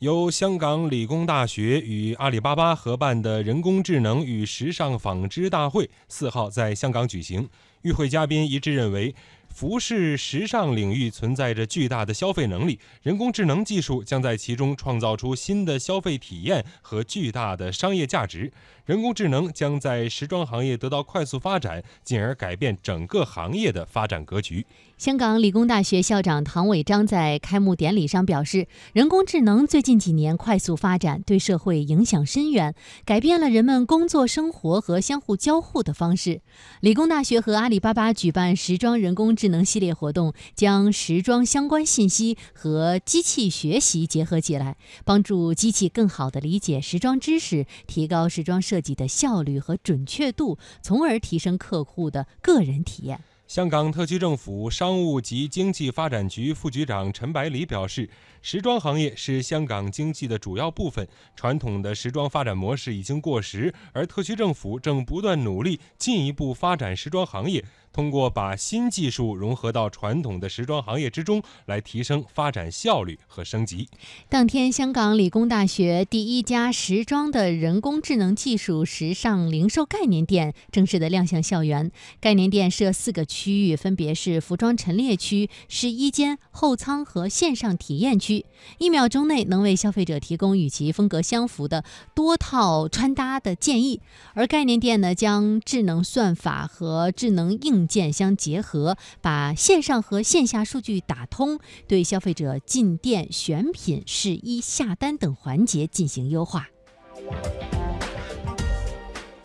由香港理工大学与阿里巴巴合办的人工智能与时尚纺织大会四号在香港举行。与会嘉宾一致认为，服饰时尚领域存在着巨大的消费能力，人工智能技术将在其中创造出新的消费体验和巨大的商业价值。人工智能将在时装行业得到快速发展，进而改变整个行业的发展格局。香港理工大学校长唐伟章在开幕典礼上表示，人工智能最近几年快速发展，对社会影响深远，改变了人们工作、生活和相互交互的方式。理工大学和阿里巴巴举办时装人工智能系列活动，将时装相关信息和机器学习结合起来，帮助机器更好地理解时装知识，提高时装设计的效率和准确度，从而提升客户的个人体验。香港特区政府商务及经济发展局副局长陈百里表示，时装行业是香港经济的主要部分，传统的时装发展模式已经过时，而特区政府正不断努力进一步发展时装行业。通过把新技术融合到传统的时装行业之中，来提升发展效率和升级。当天，香港理工大学第一家时装的人工智能技术时尚零售概念店正式的亮相校园。概念店设四个区域，分别是服装陈列区、试衣间、后仓和线上体验区。一秒钟内能为消费者提供与其风格相符的多套穿搭的建议。而概念店呢，将智能算法和智能硬硬件相结合，把线上和线下数据打通，对消费者进店选品、试衣、下单等环节进行优化。